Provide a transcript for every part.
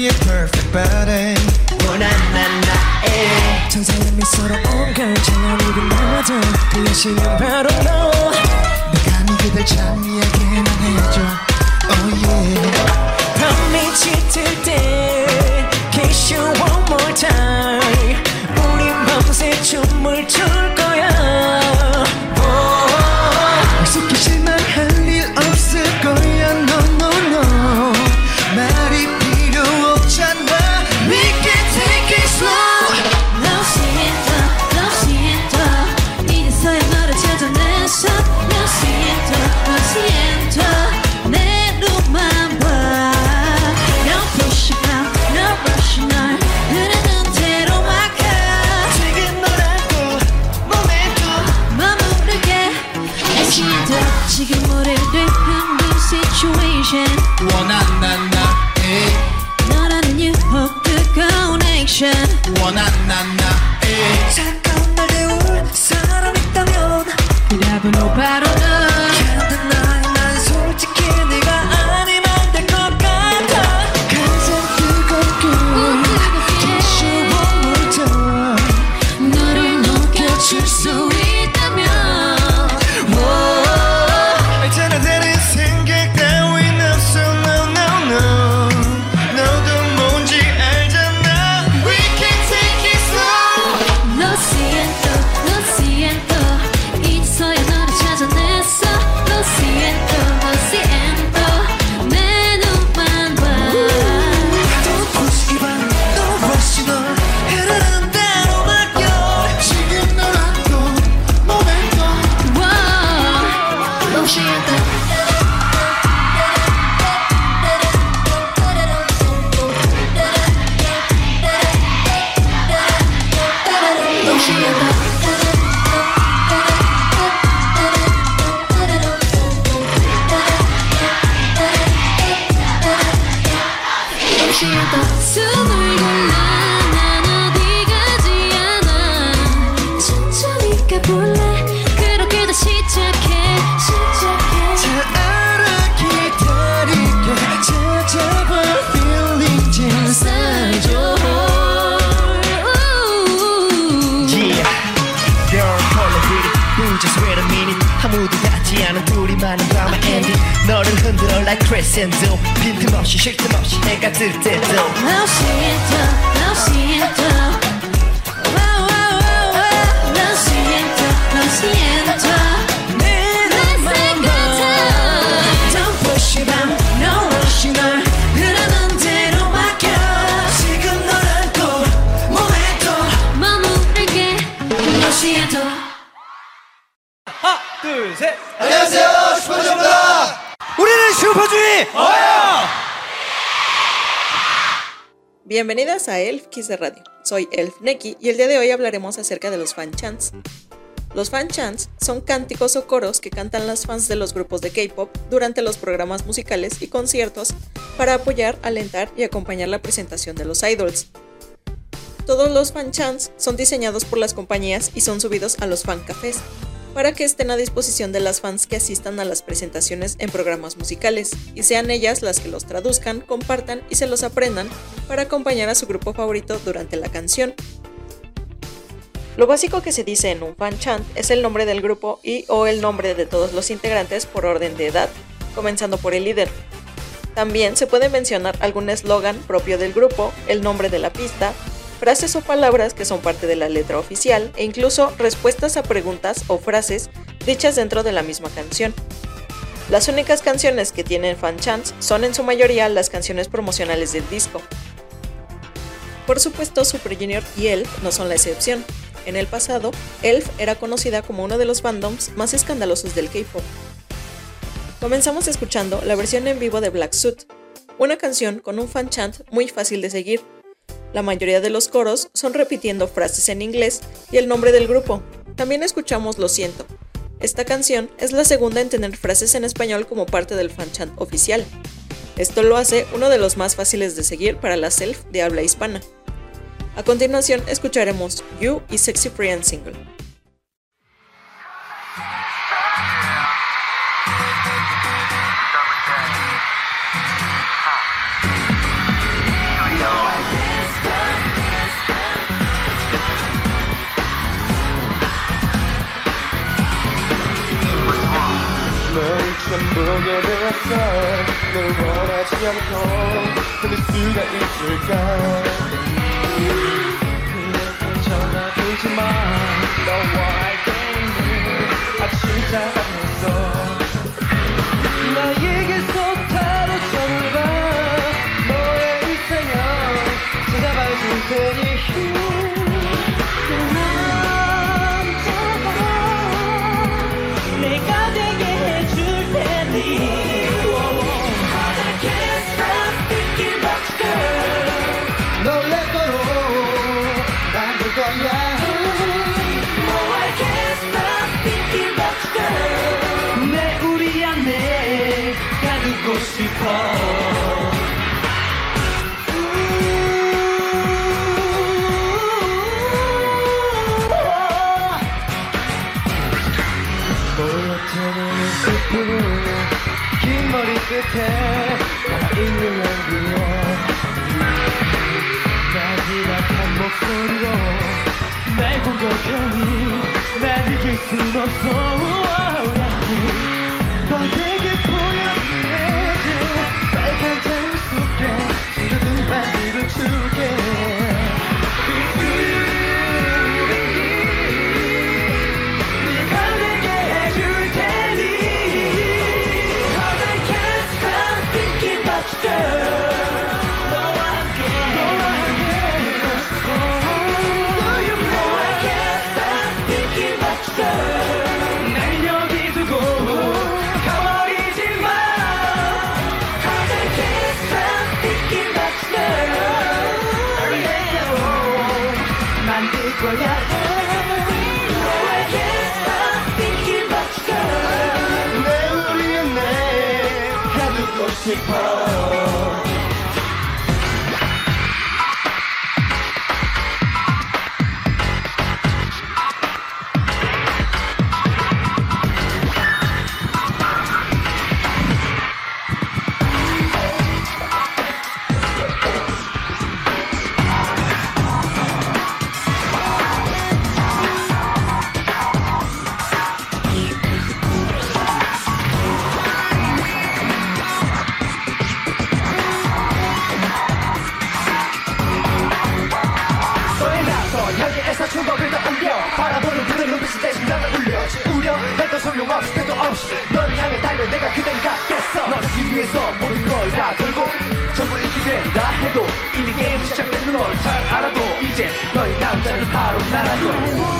그의 perfect body 원한 난 나의 천사의 미소로 온걸 찬란히 빛나줘 그 여신은 바로 너. 내가 네 그댈 찬미해. sitter då. Now sitter, now sitter Bienvenidas a Elf Kiss de Radio. Soy Elf Neki y el día de hoy hablaremos acerca de los fan chants. Los fan chants son cánticos o coros que cantan las fans de los grupos de K-pop durante los programas musicales y conciertos para apoyar, alentar y acompañar la presentación de los idols. Todos los fan chants son diseñados por las compañías y son subidos a los fan cafés para que estén a disposición de las fans que asistan a las presentaciones en programas musicales y sean ellas las que los traduzcan, compartan y se los aprendan para acompañar a su grupo favorito durante la canción. Lo básico que se dice en un fan chant es el nombre del grupo y o el nombre de todos los integrantes por orden de edad, comenzando por el líder. También se puede mencionar algún eslogan propio del grupo, el nombre de la pista, frases o palabras que son parte de la letra oficial e incluso respuestas a preguntas o frases dichas dentro de la misma canción. Las únicas canciones que tienen fan chants son en su mayoría las canciones promocionales del disco. Por supuesto, Super Junior y Elf no son la excepción. En el pasado, Elf era conocida como uno de los fandoms más escandalosos del K-pop. Comenzamos escuchando la versión en vivo de Black Suit, una canción con un fan chant muy fácil de seguir. La mayoría de los coros son repitiendo frases en inglés y el nombre del grupo. También escuchamos Lo siento. Esta canción es la segunda en tener frases en español como parte del fan chant oficial. Esto lo hace uno de los más fáciles de seguir para la self de habla hispana. A continuación escucharemos You y Sexy Free and Single. 보게 되었어. 널 원하지 않고 끊을 수가 있을까? 그렇게 전화들지 마. 너와 알게는 아침자 가두고 싶어. 긴 머리 끝에 남아있는 연기여 나지막한 목소리로 날 공격하니 날 이길 순 없어 Yeah. I want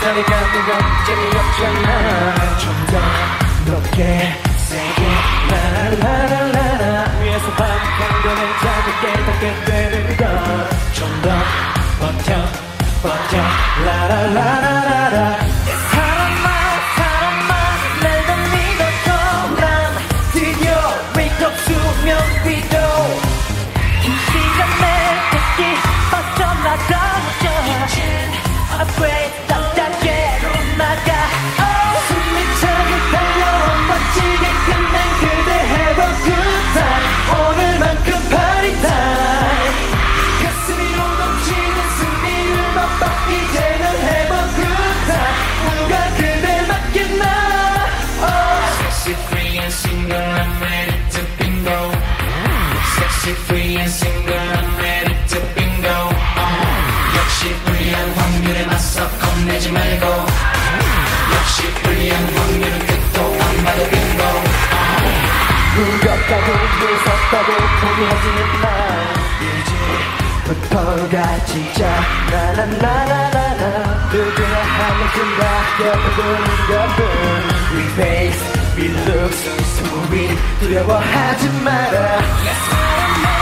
살이가 가는 건 재미없잖아. 좀 더 높게 세게 라라라라라 위에서 반복한 거는 자극에 닿게 되는 것좀더 버텨 버텨 라라라라. 이제부터가 진짜 나나나나나나 누구나 하면 된다 여러분 여러분 We face We look so sweet, 그래와 하지 matter.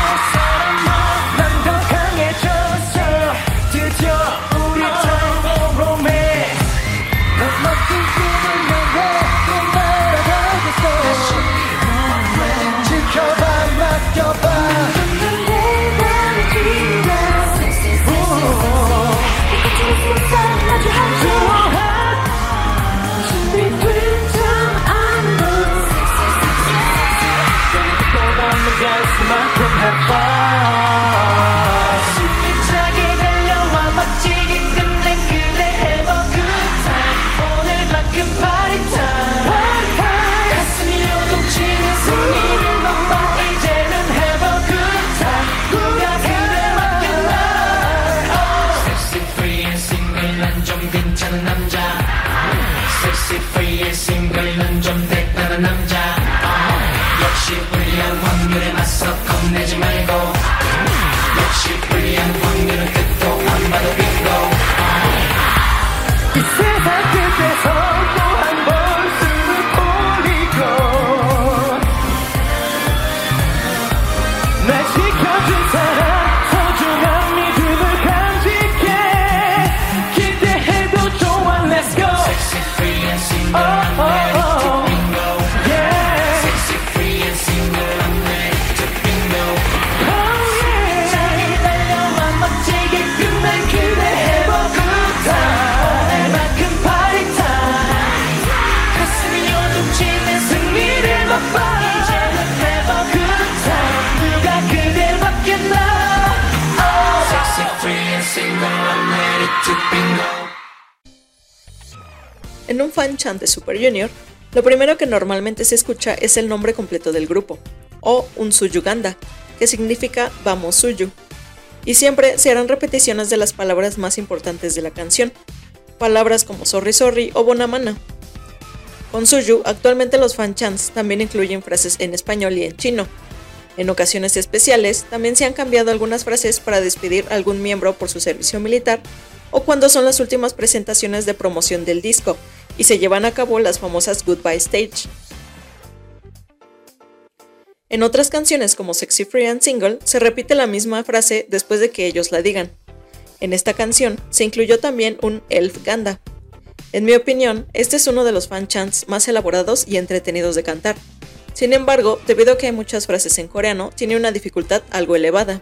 fan chant de Super Junior, lo primero que normalmente se escucha es el nombre completo del grupo, o un Suyuganda, que significa Vamos Suyu. Y siempre se harán repeticiones de las palabras más importantes de la canción, palabras como Sorry Sorry o Bonamana. Con Suyu, actualmente los fan chants también incluyen frases en español y en chino. En ocasiones especiales, también se han cambiado algunas frases para despedir a algún miembro por su servicio militar o cuando son las últimas presentaciones de promoción del disco, y se llevan a cabo las famosas Goodbye Stage. En otras canciones como Sexy Free and Single se repite la misma frase después de que ellos la digan. En esta canción se incluyó también un Elf Ganda. En mi opinión, este es uno de los fan chants más elaborados y entretenidos de cantar. Sin embargo, debido a que hay muchas frases en coreano, tiene una dificultad algo elevada.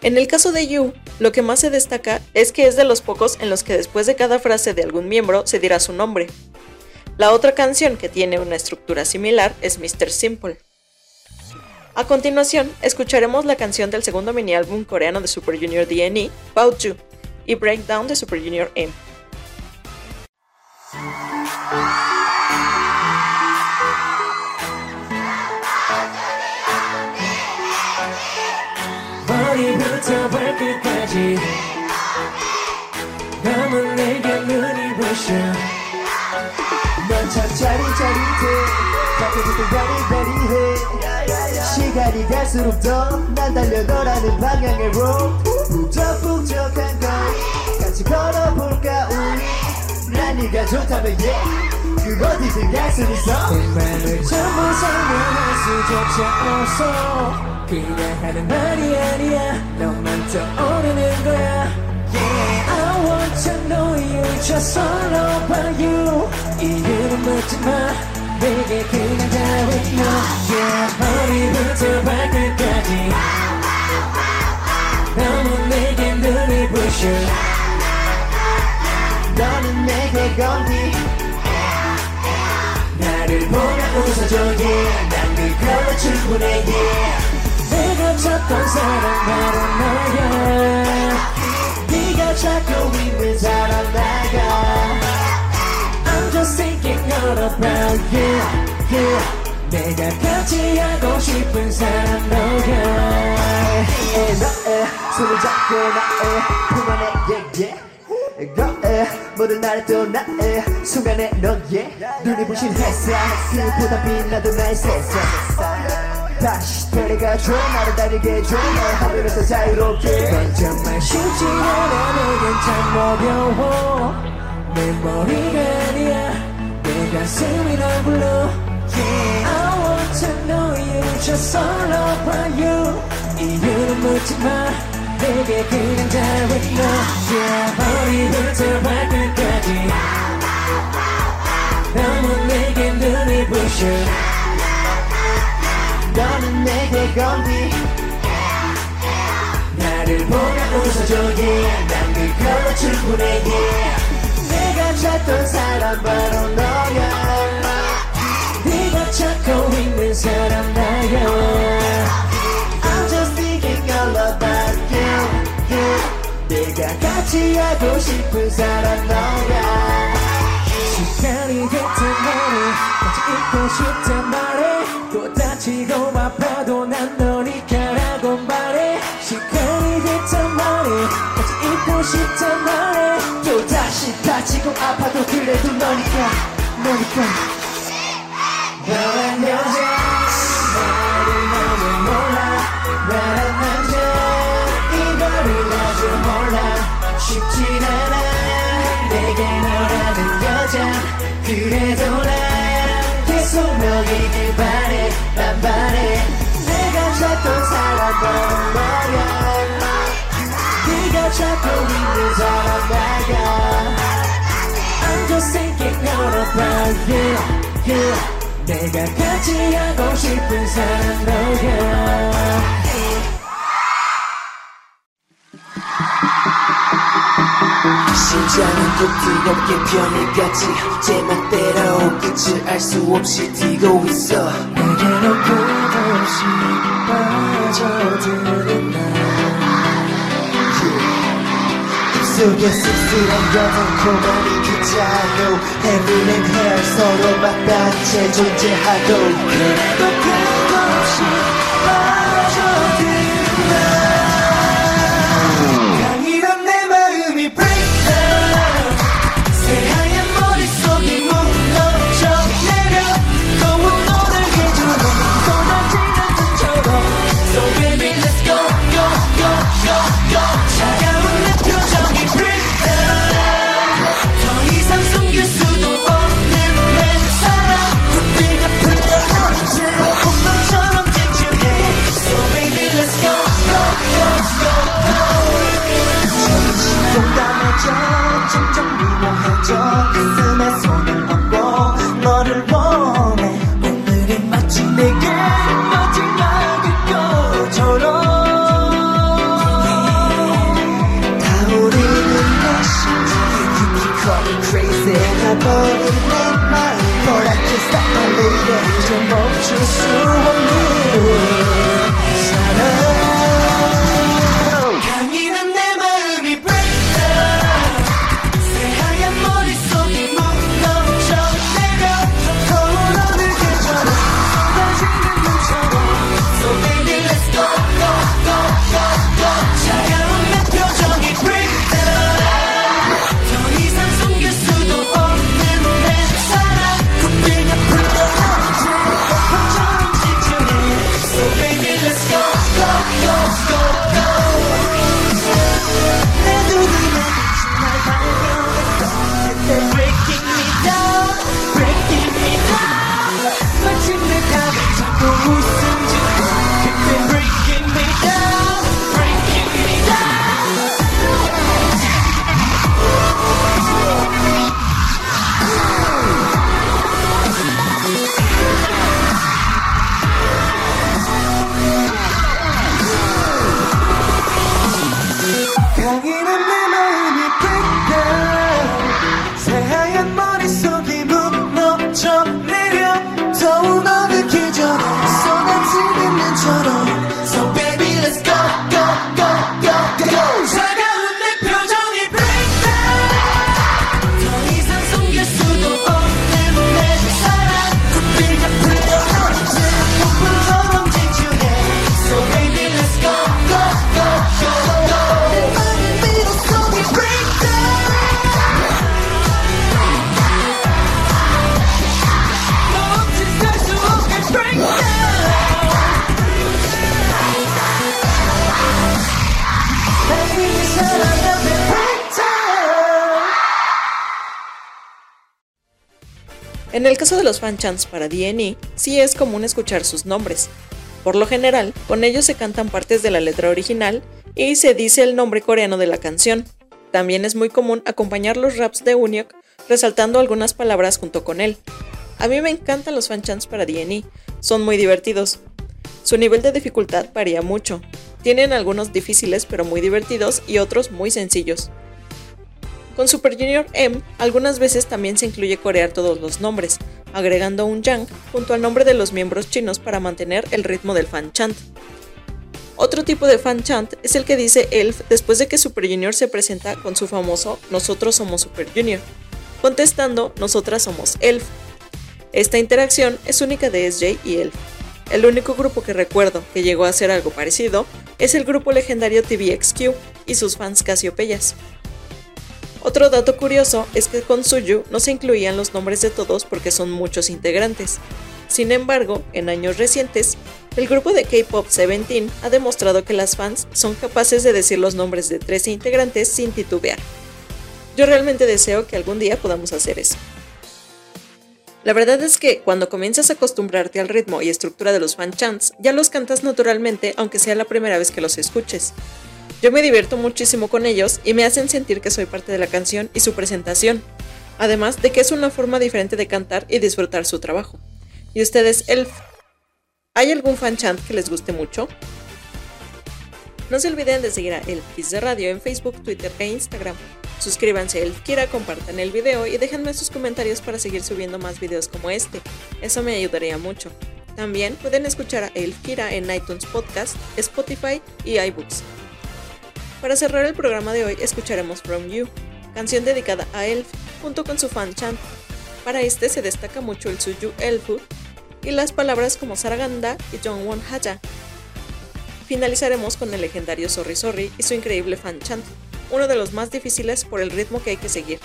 En el caso de You, lo que más se destaca es que es de los pocos en los que después de cada frase de algún miembro se dirá su nombre. La otra canción que tiene una estructura similar es Mr. Simple. A continuación, escucharemos la canción del segundo mini álbum coreano de Super Junior DNE, About You, y Breakdown de Super Junior M. 가끔도 베리베리해. 시간이 갈수록 더 난 달려 너라는 방향으로 북적북적한 거리 같이 걸어볼까 우리? 난 네가 좋다면 yeah 그 어디든 갈 수 있어. 내 맘을 전부 설명할 수조차 없어. 그냥 하는 말이 아니야. 너만 떠오르는 거야. Yeah, I want to know you just all about you 이유는 묻지 마 내게 그냥 다 with you Yeah, 머리부터 발끝까지. 너무 내게 눈이 부셔. 너는 내게 건디. 나를 보며 웃어줘. Yeah 난 그걸로 충분해. Yeah. 내가 찾던 사람 바로 너야? 네가 찾고 있는 사람 나가 just thinking all about you yeah 내가 같이 하고 싶은 사람 너야 에 너의 손을 잡고 나의 품 안에 yeah yeah 너의 모든 나를 또 나의 순간에 너의 눈이 부신 햇살 그보다 빛나던 나의 세상 다시 데려가줘 나를 달리게 해줘. 널 하늘에서 자유롭게. 넌 정말 쉽지 않아 내겐 참 어려워 내 머리가 아니야. 내 가슴이 널 불러 Yeah, I want to know you just all about you. 이유는 묻지 마. 내게 그냥 you Yeah, 머리부터 발끝까지. 너무 내게 눈이 부셔. 너는 내게 건디. 나를 보며 웃어줘. Yeah 난 그걸로 충분해. Yeah 찾던 사람 바로 너야. 네가 찾고 있는 사람 나야. I'm just thinking all about you, you 내가 같이 하고 싶은 사람 너야. 시간이 됐단 말에 같이 있고 싶단 말에 또 다치고 아파도 난 너니까라고 말해. 시간이 됐단 말에 같이 있고 싶단 다시 다치고 아파도 그래도 너니까 너니까. 너란 여자 just thinking all about you, you. 내가 같이 하고 싶은 사람 너야. 심장은 부드럽게 변해가지 제 맘대로 끝을 알 수 없이 뛰고 있어. 내게로 끝없이 빠져드는 날. 속에 씁쓸한 여성코만이 그 자요 and hell 서로 맞닿은 채 존재하고 그래도 就算我 En el caso de los fanchants para DNE, sí es común escuchar sus nombres. Por lo general, con ellos se cantan partes de la letra original y se dice el nombre coreano de la canción. También es muy común acompañar los raps de Unyok resaltando algunas palabras junto con él. A mí me encantan los fanchants para DNE, son muy divertidos. Su nivel de dificultad varía mucho. Tienen algunos difíciles pero muy divertidos y otros muy sencillos. Con Super Junior M, algunas veces también se incluye corear todos los nombres, agregando un yang junto al nombre de los miembros chinos para mantener el ritmo del fan chant. Otro tipo de fan chant es el que dice Elf después de que Super Junior se presenta con su famoso Nosotros somos Super Junior, contestando Nosotras somos Elf. Esta interacción es única de SJ y Elf. El único grupo que recuerdo que llegó a hacer algo parecido es el grupo legendario TVXQ y sus fans Casiopeyas. Otro dato curioso es que con Suyu no se incluían los nombres de todos porque son muchos integrantes. Sin embargo, en años recientes, el grupo de K-Pop Seventeen ha demostrado que las fans son capaces de decir los nombres de 13 integrantes sin titubear. Yo realmente deseo que algún día podamos hacer eso. La verdad es que cuando comienzas a acostumbrarte al ritmo y estructura de los fan chants, ya los cantas naturalmente aunque sea la primera vez que los escuches. Yo me divierto muchísimo con ellos y me hacen sentir que soy parte de la canción y su presentación, además de que es una forma diferente de cantar y disfrutar su trabajo. ¿Y ustedes, Elf? ¿Hay algún fan chant que les guste mucho? No se olviden de seguir a Elf Kiss de Radio en Facebook, Twitter e Instagram. Suscríbanse a Elf Kira, compartan el video y déjenme sus comentarios para seguir subiendo más videos como este. Eso me ayudaría mucho. También pueden escuchar a Elf Kira en iTunes Podcast, Spotify y iBooks. Para cerrar el programa de hoy escucharemos From You, canción dedicada a Elf, junto con su fan chant. Para este se destaca mucho el Suyu Elfu y las palabras como Saraganda y Jongwon Haya. Finalizaremos con el legendario Sorry Sorry y su increíble fan chant, uno de los más difíciles por el ritmo que hay que seguir,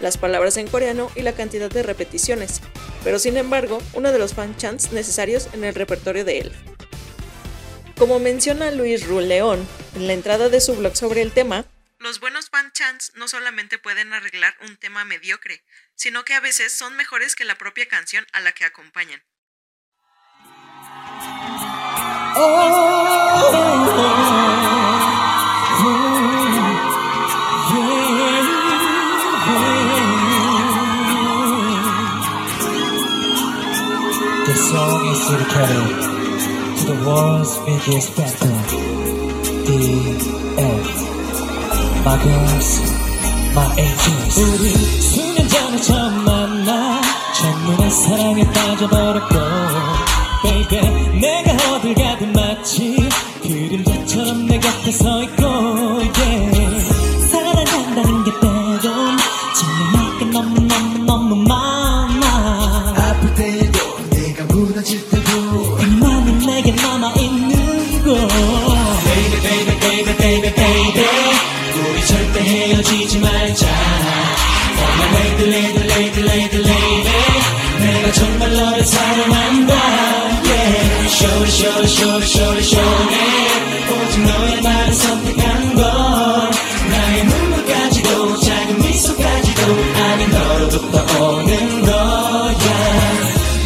las palabras en coreano y la cantidad de repeticiones, pero sin embargo uno de los fan chants necesarios en el repertorio de Elf. Como menciona Luis León en la entrada de su blog sobre el tema, los buenos fan chants no solamente pueden arreglar un tema mediocre, sino que a veces son mejores que la propia canción a la que acompañan. The song is dedicated to the world's biggest battle, end. My girls, my angels. 우리 수년 전에 처음 만나 첫눈에 사랑에 빠져버렸고 Baby 내가 어딜 가든 마치 그림자처럼 내 곁에 서 있고 yeah. 헤어지지 말자. Oh my lady lady lady lady lady 내가 정말 너를 사랑한다. Yeah. Shorty shorty shorty shorty shorty 오직 너의 말을 선택한 걸. 나의 눈물까지도 작은 미소까지도 아닌 너로부터 오는 거야.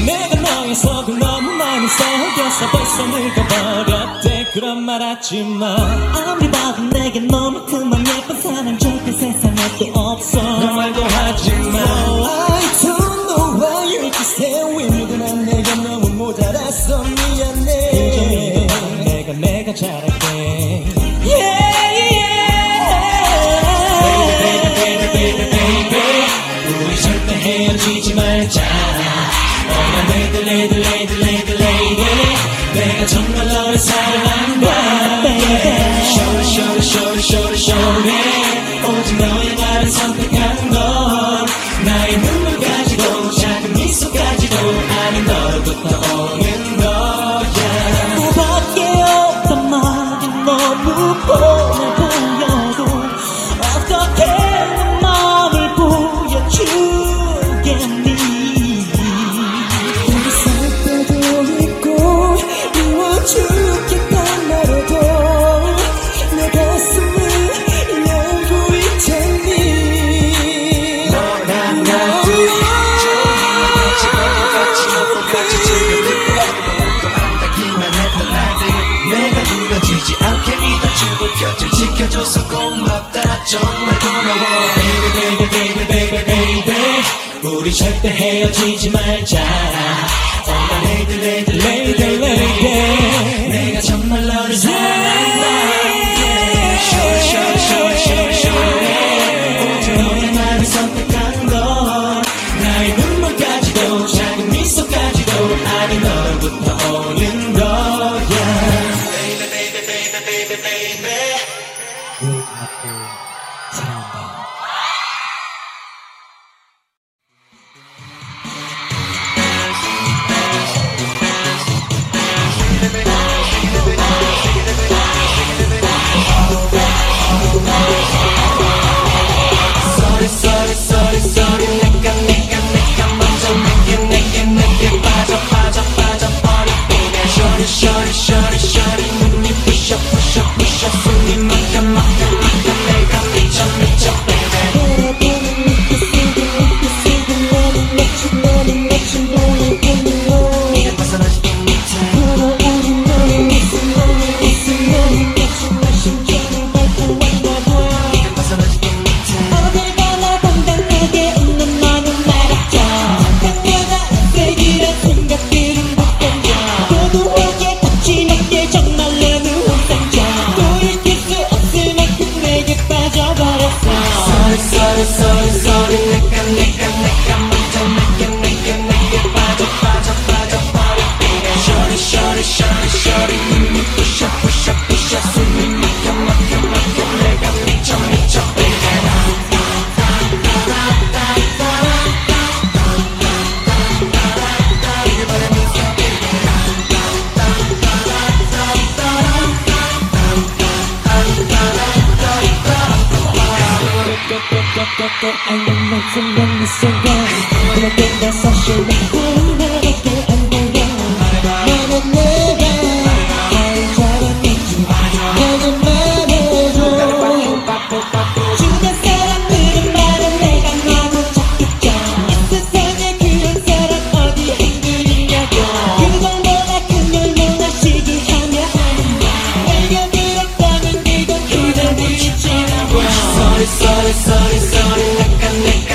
내가 너의 속을 너무 많이 속였어 벌써 늙어버렸대. 그런 말 하지마. 아무리 봐도 내게 너만큼만 예쁜 사람 절대 세상에 또 없어 너 말도 하지마 I don't know why you just stay with me 난 내가 너무 모자랐어 미안해 내가 내가 잘할게 Yeah yeah Baby baby baby baby baby 우리 절대 헤어지지 말자 Oh my lady lady lady lady lady 내가 정말 너를 사랑한다 Shorty shorty shorty shorty shorty 오직 너의 말을 선택한 걸 우리 절대 헤어지지 말자. Lady lady lady lady lady 내가 정말 너를 사랑한다 so 순간 그렇게 내 사실 나에게 안 보여 너는 내가 날 잘했겠지 너는 말해줘 주변 사람들은 말은 내가 너무 착했죠 이 세상에 그런 사람 어디 있느냐고 그 정도나 큰걸 누나 시기하며 내가 들었다면 이건 그냥 미치지 Sorry sorry sorry sorry 내가 내가